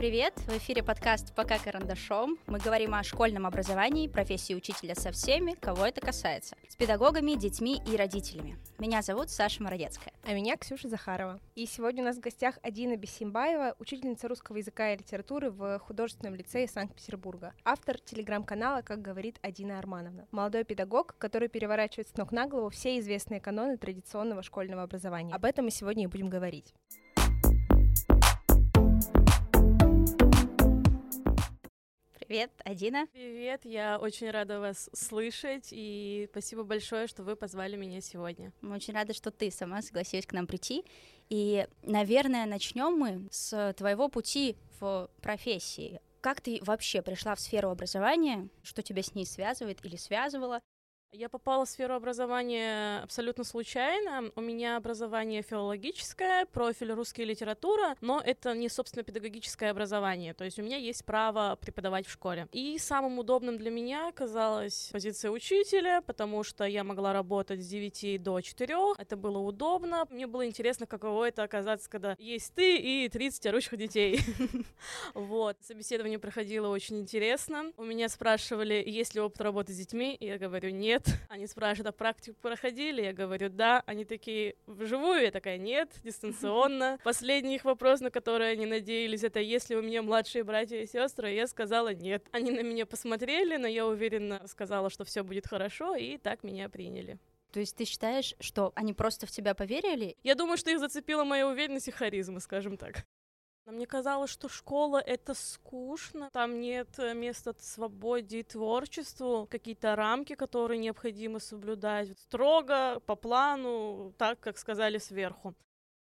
привет! В эфире подкаст «Пока карандашом». Мы говорим о школьном образовании, профессии учителя со всеми, кого это касается. С педагогами, детьми и родителями. Меня зовут Саша Мородецкая. А меня Ксюша Захарова. И сегодня у нас в гостях Адина Бесимбаева, учительница русского языка и литературы в художественном лицее Санкт-Петербурга. Автор телеграм-канала «Как говорит Адина Армановна». Молодой педагог, который переворачивает с ног на голову все известные каноны традиционного школьного образования. Об этом мы сегодня и будем говорить. Привет, Адина. Привет, я очень рада вас слышать, и спасибо большое, что вы позвали меня сегодня. Мы очень рады, что ты сама согласилась к нам прийти. И, наверное, начнем мы с твоего пути в профессии. Как ты вообще пришла в сферу образования? Что тебя с ней связывает или связывало? Я попала в сферу образования абсолютно случайно. У меня образование филологическое, профиль русская литература, но это не, собственно, педагогическое образование. То есть у меня есть право преподавать в школе. И самым удобным для меня оказалась позиция учителя, потому что я могла работать с 9 до 4. Это было удобно. Мне было интересно, каково это оказаться, когда есть ты и 30 орущих детей. Вот. Собеседование проходило очень интересно. У меня спрашивали, есть ли опыт работы с детьми. Я говорю, нет нет. Они спрашивают, а практику проходили? Я говорю, да. Они такие, вживую? Я такая, нет, дистанционно. Последний их вопрос, на который они надеялись, это если у меня младшие братья и сестры, я сказала нет. Они на меня посмотрели, но я уверенно сказала, что все будет хорошо, и так меня приняли. То есть ты считаешь, что они просто в тебя поверили? Я думаю, что их зацепила моя уверенность и харизма, скажем так. Мне казалось, что школа — это скучно, там нет э, места свободе и творчеству, какие-то рамки, которые необходимо соблюдать строго, по плану, так, как сказали сверху.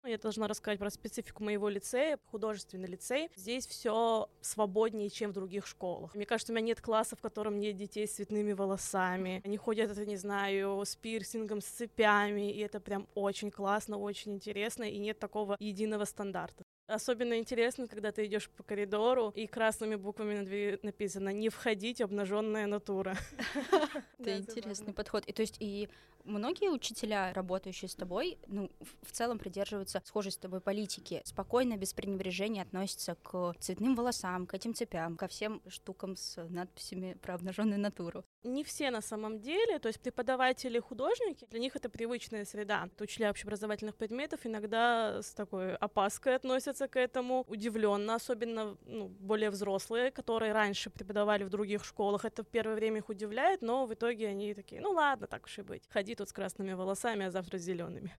Я должна рассказать про специфику моего лицея, художественный лицей. Здесь все свободнее, чем в других школах. Мне кажется, у меня нет класса, в котором нет детей с цветными волосами. Они ходят, это не знаю, с пирсингом, с цепями, и это прям очень классно, очень интересно, и нет такого единого стандарта. Особенно интересно, когда ты идешь по коридору и красными буквами на двери написано «Не входить, обнаженная натура». Это интересный подход. И то есть и многие учителя, работающие с тобой, ну, в целом придерживаются схожей с тобой политики. Спокойно, без пренебрежения относятся к цветным волосам, к этим цепям, ко всем штукам с надписями про обнаженную натуру. Не все на самом деле, то есть преподаватели, художники, для них это привычная среда. Учителя общеобразовательных предметов иногда с такой опаской относятся к этому, удивленно, особенно ну, более взрослые, которые раньше преподавали в других школах. Это в первое время их удивляет, но в итоге они такие, ну ладно, так уж и быть. Ходи тут с красными волосами, а завтра с зелеными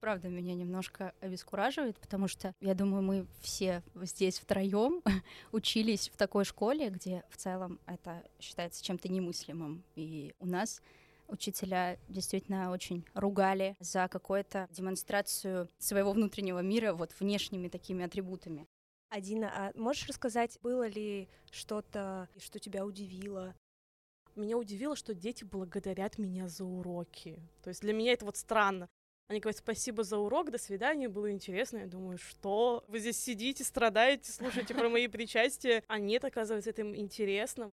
правда меня немножко обескураживает, потому что я думаю, мы все здесь втроем учились в такой школе, где в целом это считается чем-то немыслимым. И у нас учителя действительно очень ругали за какую-то демонстрацию своего внутреннего мира вот внешними такими атрибутами. Адина, а можешь рассказать, было ли что-то, что тебя удивило? Меня удивило, что дети благодарят меня за уроки. То есть для меня это вот странно. Они говорят, спасибо за урок, до свидания, было интересно. Я думаю, что? Вы здесь сидите, страдаете, слушаете про мои причастия. А нет, оказывается, это им интересно.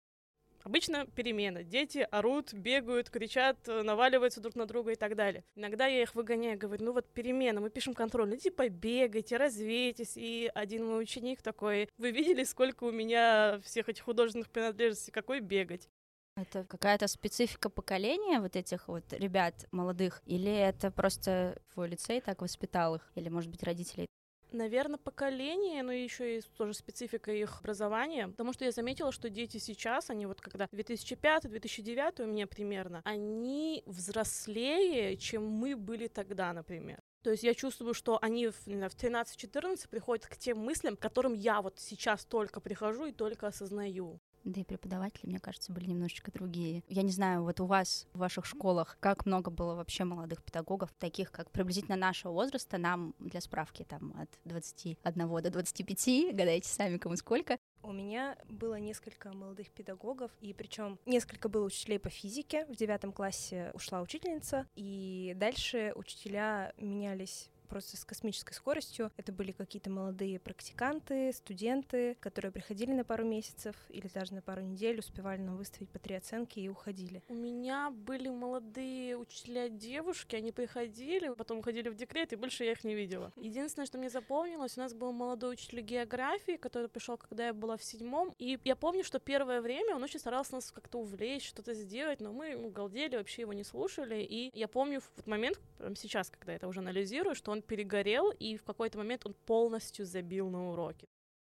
Обычно перемена. Дети орут, бегают, кричат, наваливаются друг на друга и так далее. Иногда я их выгоняю, говорю, ну вот перемена, мы пишем контроль, ну типа бегайте, развейтесь. И один мой ученик такой, вы видели, сколько у меня всех этих художественных принадлежностей, какой бегать? Это какая-то специфика поколения вот этих вот ребят молодых? Или это просто твой лицей так воспитал их? Или, может быть, родителей? Наверное, поколение, но еще и тоже специфика их образования, потому что я заметила, что дети сейчас, они вот когда 2005-2009 у меня примерно, они взрослее, чем мы были тогда, например. То есть я чувствую, что они в, в 13-14 приходят к тем мыслям, к которым я вот сейчас только прихожу и только осознаю. Да и преподаватели, мне кажется, были немножечко другие. Я не знаю, вот у вас в ваших школах как много было вообще молодых педагогов, таких как приблизительно нашего возраста, нам для справки там от 21 до 25, гадайте сами кому сколько. У меня было несколько молодых педагогов, и причем несколько было учителей по физике. В девятом классе ушла учительница, и дальше учителя менялись просто с космической скоростью. Это были какие-то молодые практиканты, студенты, которые приходили на пару месяцев или даже на пару недель, успевали нам выставить по три оценки и уходили. У меня были молодые учителя девушки, они приходили, потом уходили в декрет, и больше я их не видела. Единственное, что мне запомнилось, у нас был молодой учитель географии, который пришел, когда я была в седьмом, и я помню, что первое время он очень старался нас как-то увлечь, что-то сделать, но мы ну, галдели, вообще его не слушали, и я помню в тот момент, прямо сейчас, когда я это уже анализирую, что он перегорел, и в какой-то момент он полностью забил на уроки.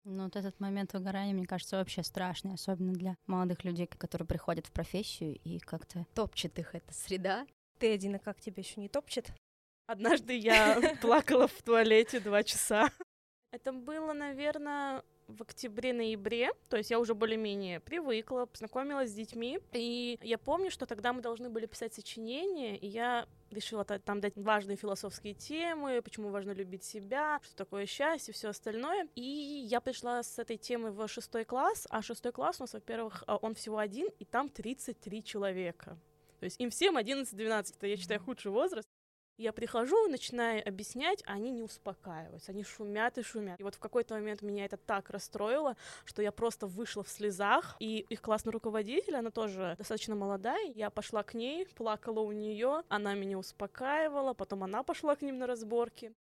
Ну, вот этот момент выгорания, мне кажется, вообще страшный, особенно для молодых людей, которые приходят в профессию и как-то топчет их эта среда. Ты, Адина, как тебя еще не топчет? Однажды я плакала в туалете два часа. Это было, наверное, в октябре-ноябре, то есть я уже более-менее привыкла, познакомилась с детьми, и я помню, что тогда мы должны были писать сочинение, и я решила там дать важные философские темы, почему важно любить себя, что такое счастье, все остальное. И я пришла с этой темой в шестой класс, а шестой класс у нас, во-первых, а, он всего один, и там 33 человека. То есть им всем 11-12, это, я считаю, худший возраст. Я прихожу, начинаю объяснять, а они не успокаиваются, они шумят и шумят. И вот в какой-то момент меня это так расстроило, что я просто вышла в слезах, и их классный руководитель, она тоже достаточно молодая, я пошла к ней, плакала у нее, она меня успокаивала, потом она пошла к ним на разборки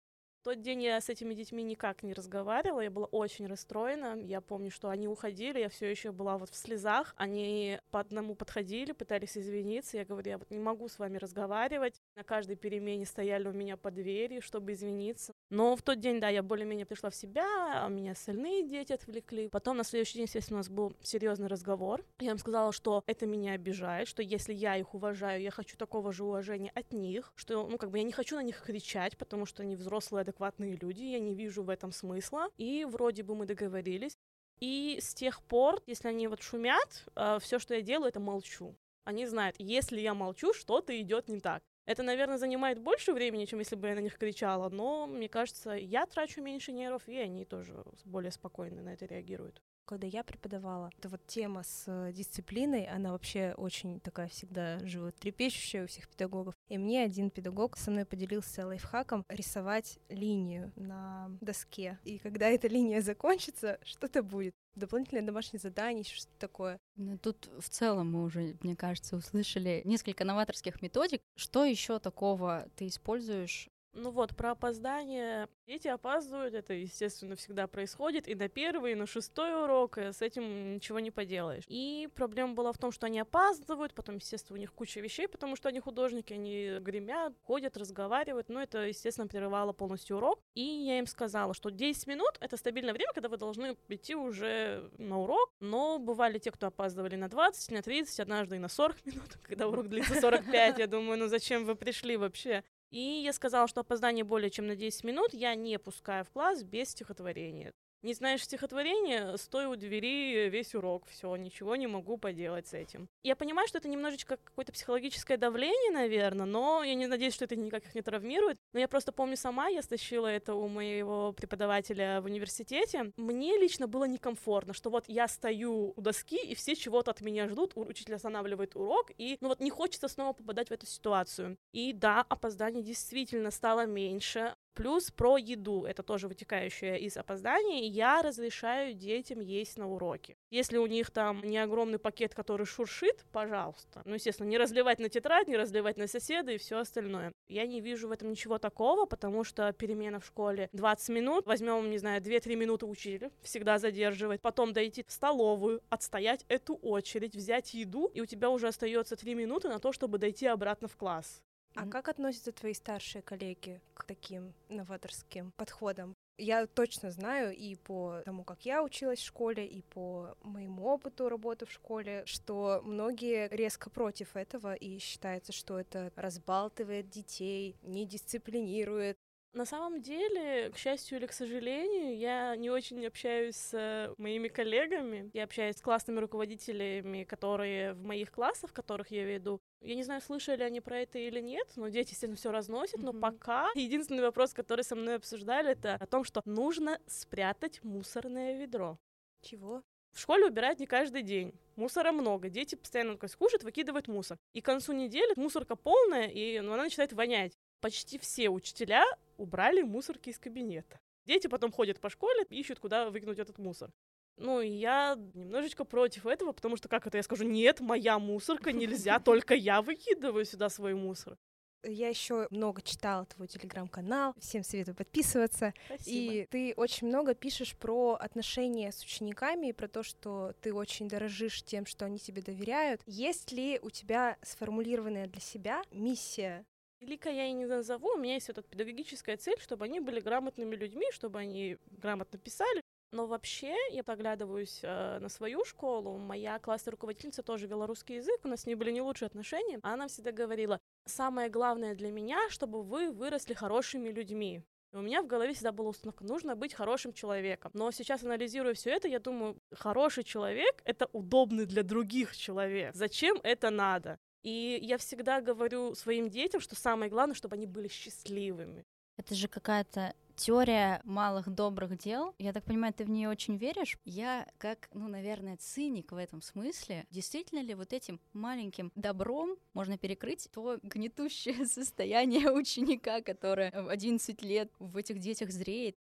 тот день я с этими детьми никак не разговаривала, я была очень расстроена. Я помню, что они уходили, я все еще была вот в слезах. Они по одному подходили, пытались извиниться. Я говорю, я вот не могу с вами разговаривать. На каждой перемене стояли у меня под дверью, чтобы извиниться. Но в тот день, да, я более-менее пришла в себя, а меня остальные дети отвлекли. Потом на следующий день, естественно, у нас был серьезный разговор. Я им сказала, что это меня обижает, что если я их уважаю, я хочу такого же уважения от них, что, ну, как бы я не хочу на них кричать, потому что они взрослые, адекватные люди, я не вижу в этом смысла. И вроде бы мы договорились. И с тех пор, если они вот шумят, э, все, что я делаю, это молчу. Они знают, если я молчу, что-то идет не так. Это, наверное, занимает больше времени, чем если бы я на них кричала, но мне кажется, я трачу меньше нервов, и они тоже более спокойно на это реагируют когда я преподавала, эта вот тема с э, дисциплиной, она вообще очень такая всегда животрепещущая у всех педагогов. И мне один педагог со мной поделился лайфхаком рисовать линию на доске. И когда эта линия закончится, что-то будет. Дополнительное домашнее задание, что-то такое. Ну, тут в целом мы уже, мне кажется, услышали несколько новаторских методик. Что еще такого ты используешь ну вот, про опоздание. Дети опаздывают, это, естественно, всегда происходит и на первый, и на шестой урок, с этим ничего не поделаешь. И проблема была в том, что они опаздывают, потом, естественно, у них куча вещей, потому что они художники, они гремят, ходят, разговаривают, но это, естественно, прерывало полностью урок. И я им сказала, что 10 минут — это стабильное время, когда вы должны идти уже на урок, но бывали те, кто опаздывали на 20, на 30, однажды и на 40 минут, когда урок длится 45, я думаю, ну зачем вы пришли вообще? И я сказала, что опоздание более чем на 10 минут я не пускаю в класс без стихотворения. Не знаешь стихотворение, стой у двери весь урок, все, ничего не могу поделать с этим. Я понимаю, что это немножечко какое-то психологическое давление, наверное, но я не надеюсь, что это никак их не травмирует. Но я просто помню сама, я стащила это у моего преподавателя в университете. Мне лично было некомфортно, что вот я стою у доски, и все чего-то от меня ждут, учитель останавливает урок, и ну вот не хочется снова попадать в эту ситуацию. И да, опоздание действительно стало меньше, Плюс про еду, это тоже вытекающее из опозданий, я разрешаю детям есть на уроке. Если у них там не огромный пакет, который шуршит, пожалуйста. Ну, естественно, не разливать на тетрадь, не разливать на соседа и все остальное. Я не вижу в этом ничего такого, потому что перемена в школе 20 минут, возьмем, не знаю, 2-3 минуты учителя, всегда задерживать, потом дойти в столовую, отстоять эту очередь, взять еду, и у тебя уже остается 3 минуты на то, чтобы дойти обратно в класс. А как относятся твои старшие коллеги к таким новаторским подходам? Я точно знаю и по тому, как я училась в школе, и по моему опыту работы в школе, что многие резко против этого и считается, что это разбалтывает детей, не дисциплинирует. На самом деле, к счастью или к сожалению, я не очень общаюсь с моими коллегами. Я общаюсь с классными руководителями, которые в моих классах, которых я веду. Я не знаю, слышали они про это или нет, но дети, естественно, все разносят, mm-hmm. но пока единственный вопрос, который со мной обсуждали, это о том, что нужно спрятать мусорное ведро. Чего? В школе убирают не каждый день. Мусора много. Дети постоянно кушают, выкидывают мусор. И к концу недели мусорка полная, и ну, она начинает вонять. Почти все учителя убрали мусорки из кабинета. Дети потом ходят по школе, ищут, куда выкинуть этот мусор. Ну, я немножечко против этого, потому что, как это я скажу, нет, моя мусорка, нельзя, только я выкидываю сюда свой мусор. Я еще много читала твой телеграм-канал, всем советую подписываться. Спасибо. И ты очень много пишешь про отношения с учениками про то, что ты очень дорожишь тем, что они тебе доверяют. Есть ли у тебя сформулированная для себя миссия Великая я и не назову, у меня есть эта педагогическая цель, чтобы они были грамотными людьми, чтобы они грамотно писали. Но вообще, я поглядываюсь э, на свою школу, моя классная руководительница тоже вела русский язык, у нас с ней были не лучшие отношения, она всегда говорила, самое главное для меня, чтобы вы выросли хорошими людьми. И у меня в голове всегда была установка, нужно быть хорошим человеком. Но сейчас, анализируя все это, я думаю, хороший человек — это удобный для других человек. Зачем это надо? И я всегда говорю своим детям, что самое главное, чтобы они были счастливыми. Это же какая-то теория малых добрых дел. Я так понимаю, ты в нее очень веришь. Я, как, ну, наверное, циник в этом смысле, действительно ли вот этим маленьким добром можно перекрыть то гнетущее состояние ученика, которое в 11 лет в этих детях зреет?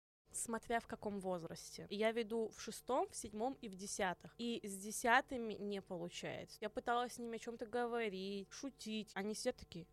Смотря в каком возрасте. Я веду в шестом, в седьмом и в десятых. И с десятыми не получается. Я пыталась с ними о чем-то говорить, шутить. Они все такие,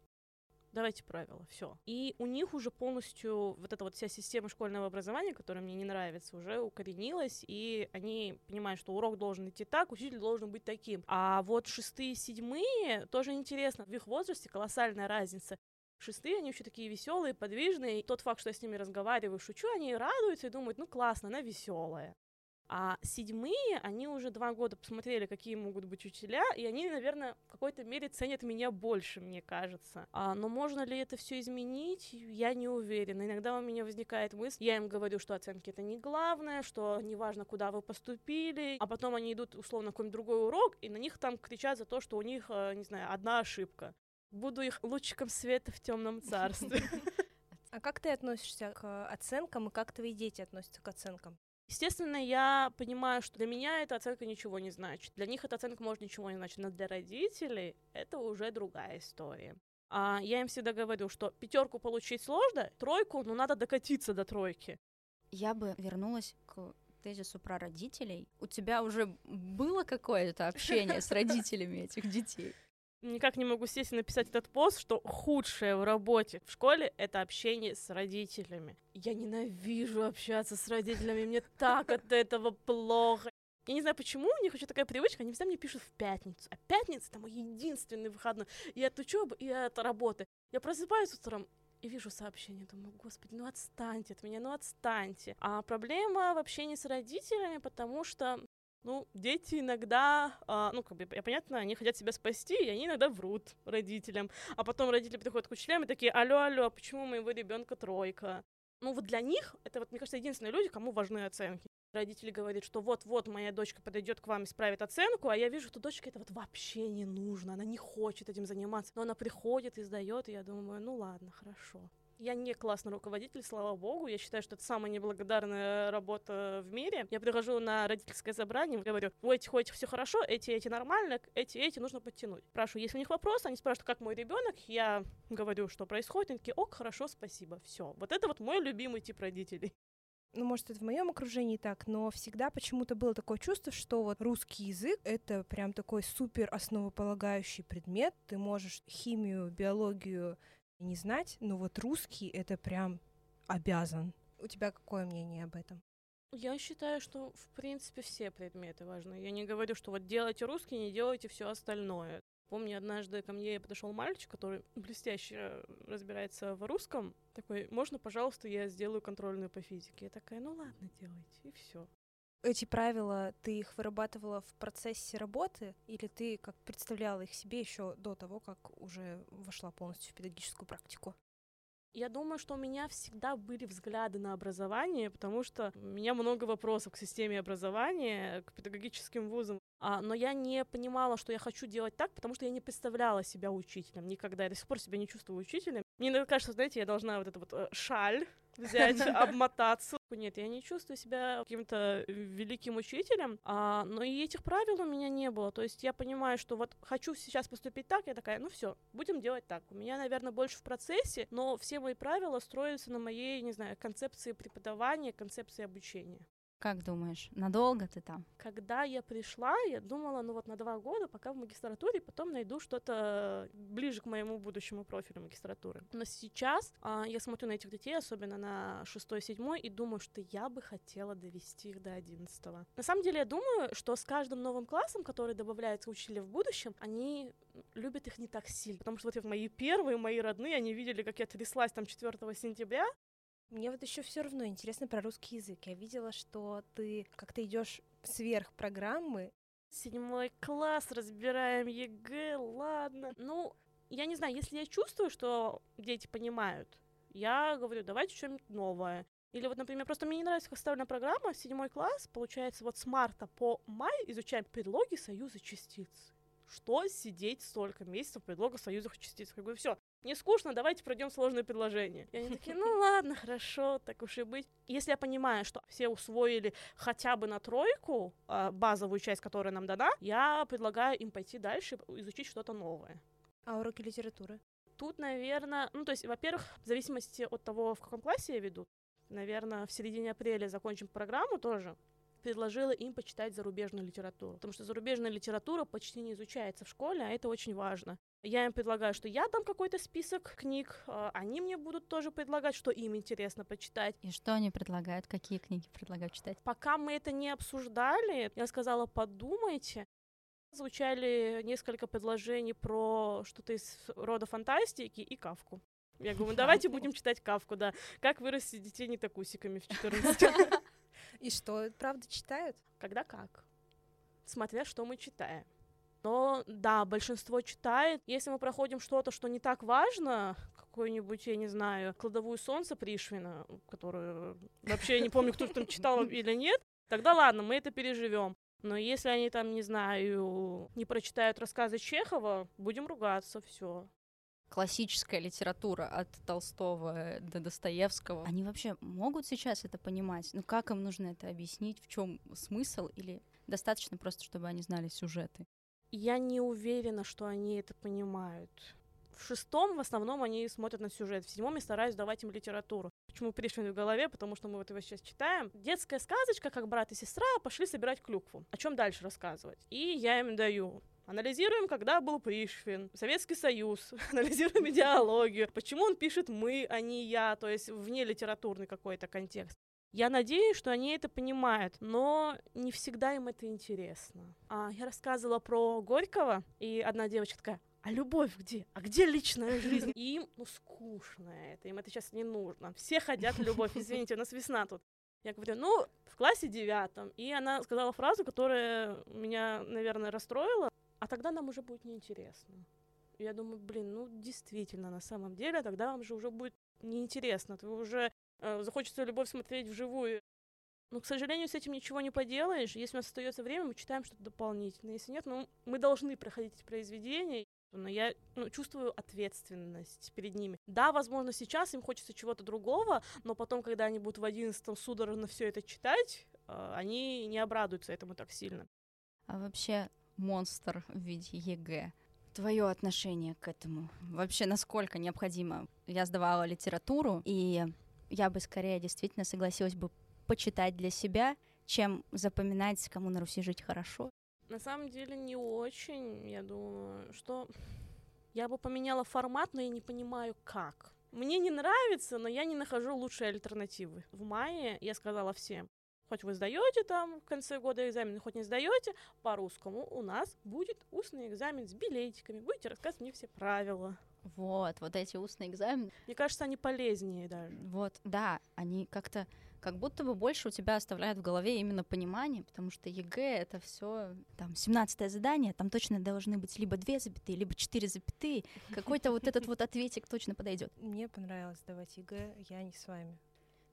давайте правила, все. И у них уже полностью вот эта вот вся система школьного образования, которая мне не нравится, уже укоренилась, и они понимают, что урок должен идти так, учитель должен быть таким. А вот шестые, седьмые, тоже интересно, в их возрасте колоссальная разница. Шестые, они еще такие веселые, подвижные. И тот факт, что я с ними разговариваю, шучу, они радуются и думают, ну классно, она веселая. А седьмые, они уже два года посмотрели, какие могут быть учителя, и они, наверное, в какой-то мере ценят меня больше, мне кажется. А, но можно ли это все изменить, я не уверена. Иногда у меня возникает мысль, я им говорю, что оценки это не главное, что неважно, куда вы поступили, а потом они идут условно на какой-нибудь другой урок, и на них там кричат за то, что у них, э, не знаю, одна ошибка буду их лучиком света в темном царстве. А как ты относишься к оценкам и как твои дети относятся к оценкам? Естественно, я понимаю, что для меня эта оценка ничего не значит. Для них эта оценка может ничего не значить, но для родителей это уже другая история. А я им всегда говорю, что пятерку получить сложно, тройку, ну надо докатиться до тройки. Я бы вернулась к тезису про родителей. У тебя уже было какое-то общение с родителями этих детей? Никак не могу сесть и написать этот пост, что худшее в работе в школе — это общение с родителями. Я ненавижу общаться с родителями, мне так от этого плохо. Я не знаю, почему у них еще такая привычка, они всегда мне пишут в пятницу. А пятница — это мой единственный выходной и от учебы, и от работы. Я просыпаюсь утром, и вижу сообщение, думаю, господи, ну отстаньте от меня, ну отстаньте. А проблема в общении с родителями, потому что ну, дети иногда, а, ну, как бы, понятно, они хотят себя спасти, и они иногда врут родителям. А потом родители приходят к учителям и такие, алло, алло, почему у моего ребенка тройка? Ну, вот для них это, вот, мне кажется, единственные люди, кому важны оценки. Родители говорят, что вот-вот моя дочка подойдет к вам и исправит оценку, а я вижу, что дочке это вот вообще не нужно, она не хочет этим заниматься, но она приходит и сдает, и я думаю, ну ладно, хорошо. Я не классный руководитель, слава богу. Я считаю, что это самая неблагодарная работа в мире. Я прихожу на родительское собрание, говорю, у этих, у этих все хорошо, эти, эти нормально, эти, эти нужно подтянуть. Спрашиваю, если у них вопрос, они спрашивают, как мой ребенок, я говорю, что происходит, они такие, ок, хорошо, спасибо, все. Вот это вот мой любимый тип родителей ну, может, это в моем окружении так, но всегда почему-то было такое чувство, что вот русский язык — это прям такой супер основополагающий предмет. Ты можешь химию, биологию, не знать, но вот русский это прям обязан. У тебя какое мнение об этом? Я считаю, что в принципе все предметы важны. Я не говорю, что вот делайте русский, не делайте все остальное. Помню, однажды ко мне подошел мальчик, который блестяще разбирается в русском. Такой, можно, пожалуйста, я сделаю контрольную по физике? Я такая, ну ладно, делайте, и все. Эти правила ты их вырабатывала в процессе работы, или ты как представляла их себе еще до того, как уже вошла полностью в педагогическую практику? Я думаю, что у меня всегда были взгляды на образование, потому что у меня много вопросов к системе образования, к педагогическим вузам. А, но я не понимала, что я хочу делать так, потому что я не представляла себя учителем никогда. Я до сих пор себя не чувствую учителем. Мне иногда кажется, знаете, я должна вот эту вот э, шаль взять, обмотаться. Нет, я не чувствую себя каким-то великим учителем, а, но и этих правил у меня не было. То есть я понимаю, что вот хочу сейчас поступить так, я такая, ну все, будем делать так. У меня, наверное, больше в процессе, но все мои правила строятся на моей, не знаю, концепции преподавания, концепции обучения. Как думаешь, надолго ты там? Когда я пришла, я думала, ну вот на два года, пока в магистратуре, потом найду что-то ближе к моему будущему профилю магистратуры. Но сейчас а, я смотрю на этих детей, особенно на шестой, седьмой, и думаю, что я бы хотела довести их до одиннадцатого. На самом деле, я думаю, что с каждым новым классом, который добавляется учителя в будущем, они любят их не так сильно. Потому что вот мои первые, мои родные, они видели, как я тряслась там 4 сентября, мне вот еще все равно интересно про русский язык. Я видела, что ты как-то идешь сверх программы. Седьмой класс, разбираем ЕГЭ, ладно. Ну, я не знаю, если я чувствую, что дети понимают, я говорю, давайте что-нибудь новое. Или вот, например, просто мне не нравится, как составлена программа, седьмой класс, получается, вот с марта по май изучаем предлоги, союзы, частицы. Что сидеть столько месяцев предлога союзах частиц? Я говорю, все, не скучно, давайте пройдем сложные предложения. И они такие, ну ладно, хорошо, так уж и быть. Если я понимаю, что все усвоили хотя бы на тройку а, базовую часть, которая нам дана, я предлагаю им пойти дальше, изучить что-то новое. А уроки литературы? Тут, наверное, ну то есть, во-первых, в зависимости от того, в каком классе я веду, наверное, в середине апреля закончим программу тоже, предложила им почитать зарубежную литературу, потому что зарубежная литература почти не изучается в школе, а это очень важно. Я им предлагаю, что я дам какой-то список книг, а они мне будут тоже предлагать, что им интересно почитать. И что они предлагают, какие книги предлагают читать? Пока мы это не обсуждали, я сказала, подумайте. Звучали несколько предложений про что-то из рода фантастики и кавку. Я говорю, давайте будем читать кавку, да. Как вырастить детей не такусиками в 14. И что, правда читают? Когда как. Смотря, что мы читаем. Но да, большинство читает. Если мы проходим что-то, что не так важно, какую-нибудь, я не знаю, кладовую солнца Пришвина, которую вообще не помню, кто там читал или нет, тогда ладно, мы это переживем. Но если они там, не знаю, не прочитают рассказы Чехова, будем ругаться, все. Классическая литература от Толстого до Достоевского. Они вообще могут сейчас это понимать? Ну как им нужно это объяснить? В чем смысл? Или достаточно просто, чтобы они знали сюжеты? Я не уверена, что они это понимают. В шестом в основном они смотрят на сюжет, в седьмом я стараюсь давать им литературу. Почему Пришвин в голове? Потому что мы вот его сейчас читаем. Детская сказочка, как брат и сестра пошли собирать клюкву. О чем дальше рассказывать? И я им даю Анализируем, когда был Пришвин, Советский Союз, анализируем идеологию, почему он пишет «мы», а не «я», то есть вне литературный какой-то контекст. Я надеюсь, что они это понимают, но не всегда им это интересно. А, я рассказывала про Горького, и одна девочка такая, а любовь где? А где личная жизнь? И им, ну, скучно это, им это сейчас не нужно. Все хотят любовь, извините, у нас весна тут. Я говорю, ну, в классе девятом. И она сказала фразу, которая меня, наверное, расстроила. А тогда нам уже будет неинтересно. Я думаю, блин, ну, действительно, на самом деле, тогда вам же уже будет неинтересно. Вы уже захочется любовь смотреть вживую. Но, к сожалению, с этим ничего не поделаешь. Если у нас остается время, мы читаем что-то дополнительное. Если нет, ну, мы должны проходить эти произведения. Но я ну, чувствую ответственность перед ними. Да, возможно, сейчас им хочется чего-то другого, но потом, когда они будут в одиннадцатом судорожно все это читать, э, они не обрадуются этому так сильно. А вообще монстр в виде ЕГЭ. Твое отношение к этому? Вообще, насколько необходимо? Я сдавала литературу, и я бы скорее действительно согласилась бы почитать для себя, чем запоминать, кому на Руси жить хорошо. На самом деле не очень. Я думаю, что я бы поменяла формат, но я не понимаю, как. Мне не нравится, но я не нахожу лучшей альтернативы. В мае я сказала всем, хоть вы сдаете там в конце года экзамен, хоть не сдаете, по-русскому у нас будет устный экзамен с билетиками. Будете рассказывать мне все правила. Вот, вот эти устные экзамены. Мне кажется, они полезнее даже. Вот, да, они как-то как будто бы больше у тебя оставляют в голове именно понимание, потому что ЕГЭ это все там 17 задание, там точно должны быть либо две запятые, либо четыре запятые. Какой-то вот этот вот ответик точно подойдет. Мне понравилось сдавать ЕГЭ, я не с вами.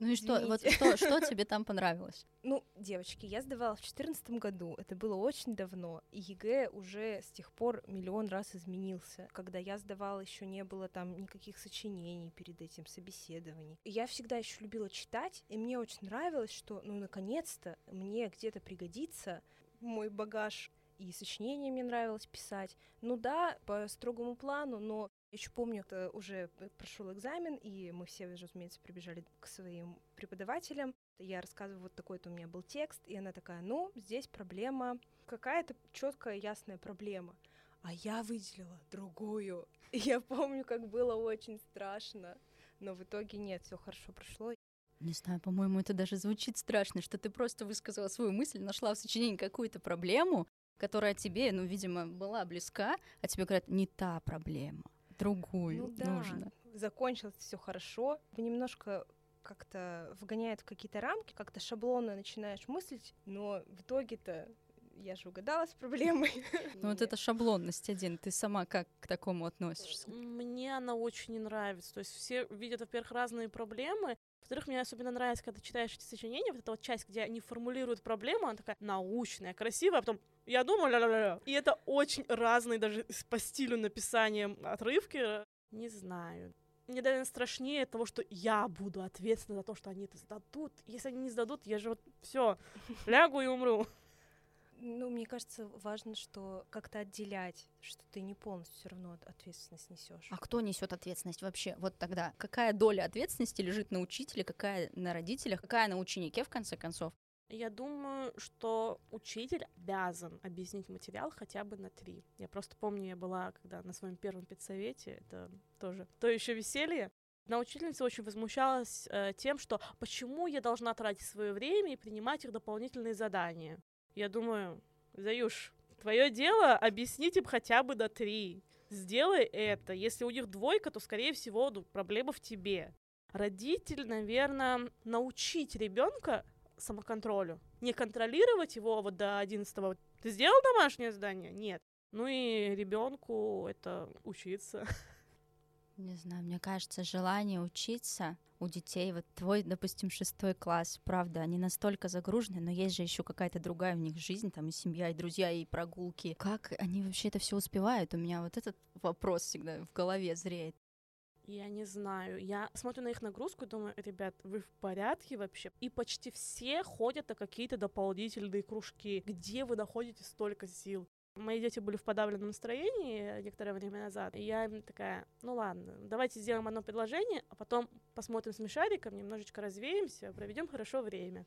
Ну и что, вот что, что тебе там понравилось? Ну, девочки, я сдавала в четырнадцатом году, это было очень давно, и ЕГЭ уже с тех пор миллион раз изменился. Когда я сдавала, еще не было там никаких сочинений перед этим собеседований. И я всегда еще любила читать, и мне очень нравилось, что, ну, наконец-то мне где-то пригодится мой багаж и сочинения мне нравилось писать. Ну да, по строгому плану, но я еще помню, это уже прошел экзамен, и мы все, разумеется, прибежали к своим преподавателям. Я рассказываю, вот такой-то у меня был текст, и она такая, ну, здесь проблема, какая-то четкая, ясная проблема. А я выделила другую. И я помню, как было очень страшно. Но в итоге нет, все хорошо прошло. Не знаю, по-моему, это даже звучит страшно, что ты просто высказала свою мысль, нашла в сочинении какую-то проблему, которая тебе, ну, видимо, была близка, а тебе говорят, не та проблема, другую ну, да. нужно. Закончилось все хорошо, немножко как-то вгоняет в какие-то рамки, как-то шаблонно начинаешь мыслить, но в итоге-то я же угадала с проблемой. Ну вот это шаблонность один, ты сама как к такому относишься? Мне она очень не нравится, то есть все видят, во-первых, разные проблемы, во-вторых, мне особенно нравится, когда читаешь эти сочинения, вот эта вот часть, где они формулируют проблему, она такая научная, красивая, а потом я думаю, ля-ля-ля. И это очень разные даже по стилю написания отрывки. Не знаю. Мне, наверное, страшнее того, что я буду ответственна за то, что они это сдадут. Если они не сдадут, я же вот все лягу и умру. Ну, мне кажется, важно, что как-то отделять, что ты не полностью все равно ответственность несешь. А кто несет ответственность вообще? Вот тогда какая доля ответственности лежит на учителе, какая на родителях, какая на ученике в конце концов? Я думаю, что учитель обязан объяснить материал хотя бы на три. Я просто помню, я была, когда на своем первом педсовете, это тоже то еще веселье. Одна учительница очень возмущалась э, тем, что почему я должна тратить свое время и принимать их дополнительные задания. Я думаю, Заюш, твое дело объяснить им хотя бы до три. Сделай это. Если у них двойка, то, скорее всего, проблема в тебе. Родитель, наверное, научить ребенка самоконтролю. Не контролировать его вот до 11 Ты сделал домашнее задание? Нет. Ну и ребенку это учиться. Не знаю, мне кажется, желание учиться у детей, вот твой, допустим, шестой класс, правда, они настолько загружены, но есть же еще какая-то другая у них жизнь, там и семья, и друзья, и прогулки. Как они вообще это все успевают? У меня вот этот вопрос всегда в голове зреет. Я не знаю. Я смотрю на их нагрузку и думаю, ребят, вы в порядке вообще? И почти все ходят на какие-то дополнительные кружки. Где вы находите столько сил? Мои дети были в подавленном настроении некоторое время назад, и я им такая, ну ладно, давайте сделаем одно предложение, а потом посмотрим смешариком, немножечко развеемся, проведем хорошо время.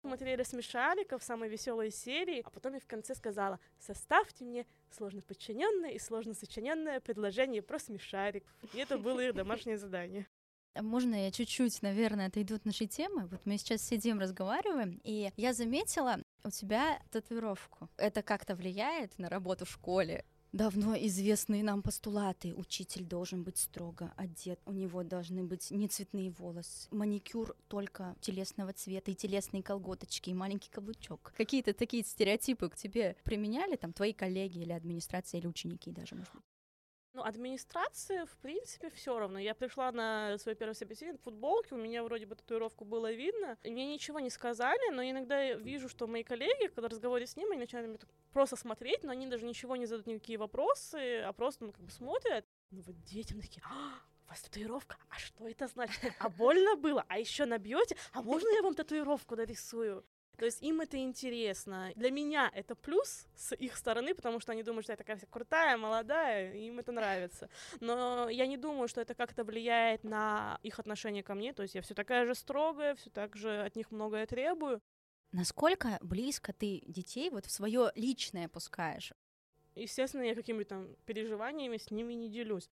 Смотрели смешариков, самые веселые серии, а потом я в конце сказала, составьте мне сложно подчиненное и сложно сочиненное предложение про смешарик. И это было их домашнее задание. А можно я чуть-чуть, наверное, отойду от нашей темы? Вот мы сейчас сидим, разговариваем, и я заметила у тебя татуировку. Это как-то влияет на работу в школе? Давно известные нам постулаты. Учитель должен быть строго одет, у него должны быть не цветные волосы, маникюр только телесного цвета и телесные колготочки, и маленький каблучок. Какие-то такие стереотипы к тебе применяли там твои коллеги или администрация, или ученики даже, может быть? Ну, администрация, в принципе, все равно. Я пришла на свой первый собеседование в футболке, у меня вроде бы татуировку было видно. Мне ничего не сказали, но иногда я вижу, что мои коллеги, когда разговариваю с ними, они начинают просто смотреть, но они даже ничего не задают никакие вопросы, а просто, ну, как бы смотрят. Ну, вот детям такие, а, у вас татуировка, а что это значит? А больно было? А еще набьете? А можно я вам татуировку нарисую? То есть им это интересно. Для меня это плюс с их стороны, потому что они думают, что я такая вся крутая, молодая, и им это нравится. Но я не думаю, что это как-то влияет на их отношение ко мне. То есть я все такая же строгая, все так же от них многое требую. Насколько близко ты детей вот в свое личное пускаешь? Естественно, я какими-то там переживаниями с ними не делюсь.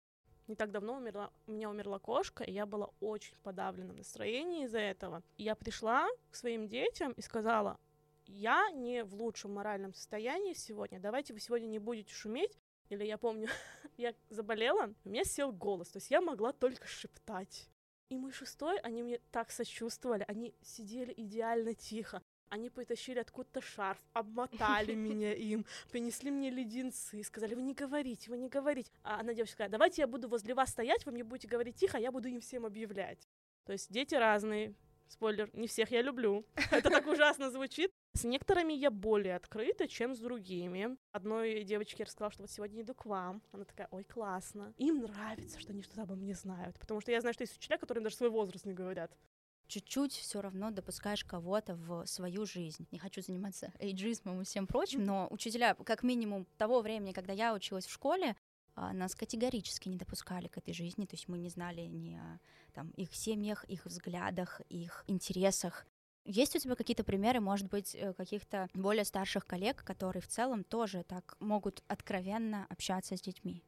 Не так давно умерла, у меня умерла кошка, и я была очень в настроении из-за этого. Я пришла к своим детям и сказала, я не в лучшем моральном состоянии сегодня, давайте вы сегодня не будете шуметь. Или я помню, я заболела, у меня сел голос, то есть я могла только шептать. И мой шестой, они мне так сочувствовали, они сидели идеально тихо. Они притащили откуда-то шарф, обмотали меня им, принесли мне леденцы, сказали, вы не говорите, вы не говорите. А она девочка сказала, давайте я буду возле вас стоять, вы мне будете говорить тихо, а я буду им всем объявлять. То есть дети разные, Спойлер, не всех я люблю. Это так ужасно звучит. С некоторыми я более открыта, чем с другими. Одной девочке я рассказала, что вот сегодня иду к вам. Она такая, ой, классно. Им нравится, что они что-то обо мне знают. Потому что я знаю, что есть учителя, которые даже свой возраст не говорят чуть-чуть все равно допускаешь кого-то в свою жизнь. Не хочу заниматься эйджизмом и всем прочим, но учителя, как минимум того времени, когда я училась в школе, а, нас категорически не допускали к этой жизни, то есть мы не знали ни о там, их семьях, их взглядах, их интересах. Есть у тебя какие-то примеры, может быть, э, каких-то более старших коллег, которые в целом тоже так могут откровенно общаться с детьми?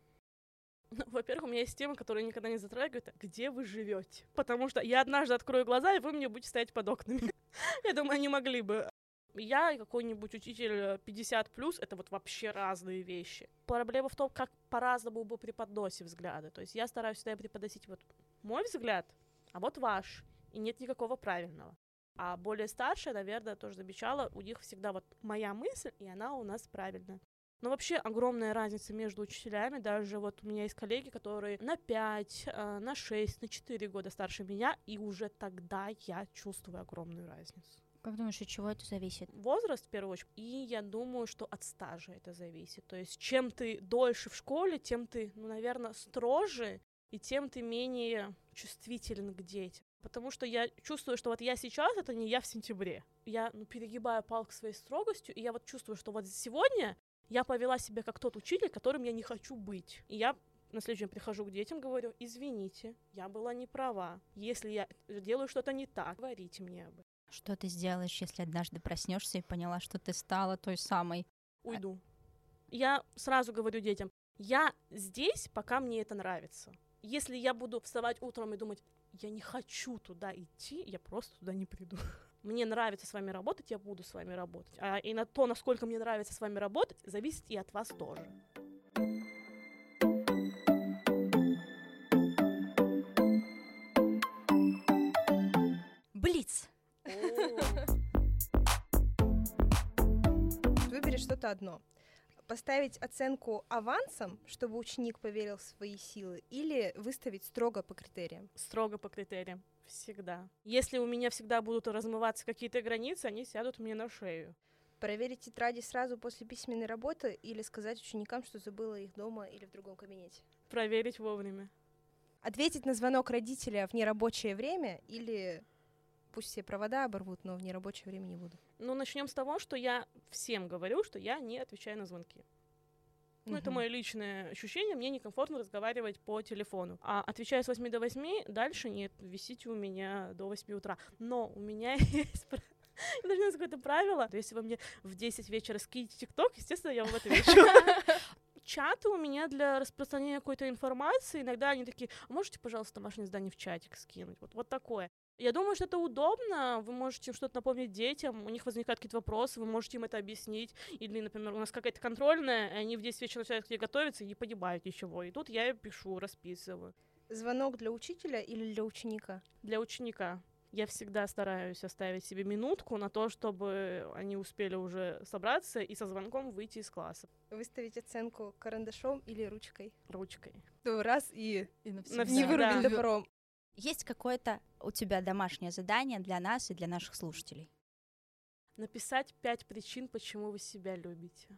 Ну, во-первых, у меня есть тема, которая никогда не затрагивает, где вы живете. Потому что я однажды открою глаза, и вы мне будете стоять под окнами. Я думаю, они могли бы. Я и какой-нибудь учитель 50 э, плюс это вот вообще разные вещи. Проблема в том, как по-разному мы преподносим взгляды. То есть я стараюсь всегда преподносить вот мой взгляд, а вот ваш. И нет никакого правильного. А более старшая, наверное, тоже замечала, у них всегда вот моя мысль, и она у нас правильная. Но вообще огромная разница между учителями. Даже вот у меня есть коллеги, которые на 5, э, на 6, на 4 года старше меня, и уже тогда я чувствую огромную разницу. Как думаешь, от чего это зависит? Возраст, в первую очередь, и я думаю, что от стажа это зависит. То есть, чем ты дольше в школе, тем ты, ну, наверное, строже, и тем ты менее чувствителен к детям. Потому что я чувствую, что вот я сейчас, это не я в сентябре. Я ну, перегибаю палку своей строгостью, и я вот чувствую, что вот сегодня я повела себя как тот учитель, которым я не хочу быть. И я на следующий день прихожу к детям, говорю, извините, я была не права. Если я делаю что-то не так, говорите мне об этом. Что ты сделаешь, если однажды проснешься и поняла, что ты стала той самой? Уйду. Я сразу говорю детям, я здесь, пока мне это нравится. Если я буду вставать утром и думать, я не хочу туда идти, я просто туда не приду. Мне нравится с вами работать, я буду с вами работать. А и на то, насколько мне нравится с вами работать, зависит и от вас тоже. что-то одно. Поставить оценку авансом, чтобы ученик поверил в свои силы, или выставить строго по критериям? Строго по критериям. Всегда. Если у меня всегда будут размываться какие-то границы, они сядут мне на шею. Проверить тетради сразу после письменной работы или сказать ученикам, что забыла их дома или в другом кабинете? Проверить вовремя. Ответить на звонок родителя в нерабочее время или пусть все провода оборвут, но в нерабочее время не буду. Ну, начнем с того, что я всем говорю, что я не отвечаю на звонки. Ну, это мое личное ощущение, мне некомфортно разговаривать по телефону. А отвечаю с 8 до 8, дальше нет, висите у меня до 8 утра. Но у меня есть не какое-то правило. Если вы мне в 10 вечера скинете ТикТок, естественно, я вам отвечу. Чаты у меня для распространения какой-то информации, иногда они такие, а можете, пожалуйста, домашнее задание в чатик скинуть? Вот, вот такое. Я думаю, что это удобно, вы можете что-то напомнить детям, у них возникают какие-то вопросы, вы можете им это объяснить, или, например, у нас какая-то контрольная, и они в 10 вечера начинают где готовиться и не понимают ничего, и тут я пишу, расписываю. Звонок для учителя или для ученика? Для ученика. Я всегда стараюсь оставить себе минутку на то, чтобы они успели уже собраться и со звонком выйти из класса. Выставить оценку карандашом или ручкой? Ручкой. То раз и, и навсегда. не вырубить да. топором. Есть какое-то у тебя домашнее задание для нас и для наших слушателей? Написать пять причин, почему вы себя любите.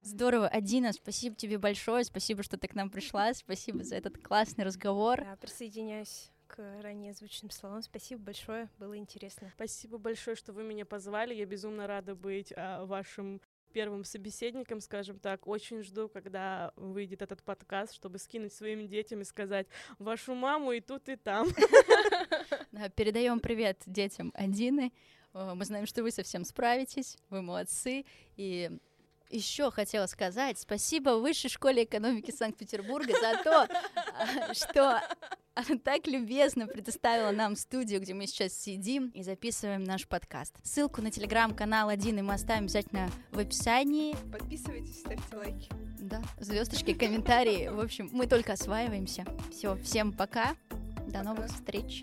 Здорово, Адина, спасибо тебе большое, спасибо, что ты к нам пришла, спасибо за этот классный разговор. Да, присоединяюсь к ранее озвученным словам. Спасибо большое, было интересно. Спасибо большое, что вы меня позвали. Я безумно рада быть а, вашим первым собеседником, скажем так. Очень жду, когда выйдет этот подкаст, чтобы скинуть своим детям и сказать вашу маму и тут, и там. Передаем привет детям Адины. Мы знаем, что вы совсем справитесь, вы молодцы. И еще хотела сказать спасибо Высшей школе экономики Санкт-Петербурга за то, что она так любезно предоставила нам студию, где мы сейчас сидим и записываем наш подкаст. Ссылку на телеграм-канал один мы оставим обязательно в описании. Подписывайтесь, ставьте лайки. Да, звездочки, комментарии. В общем, мы только осваиваемся. Все, всем пока. До пока. новых встреч.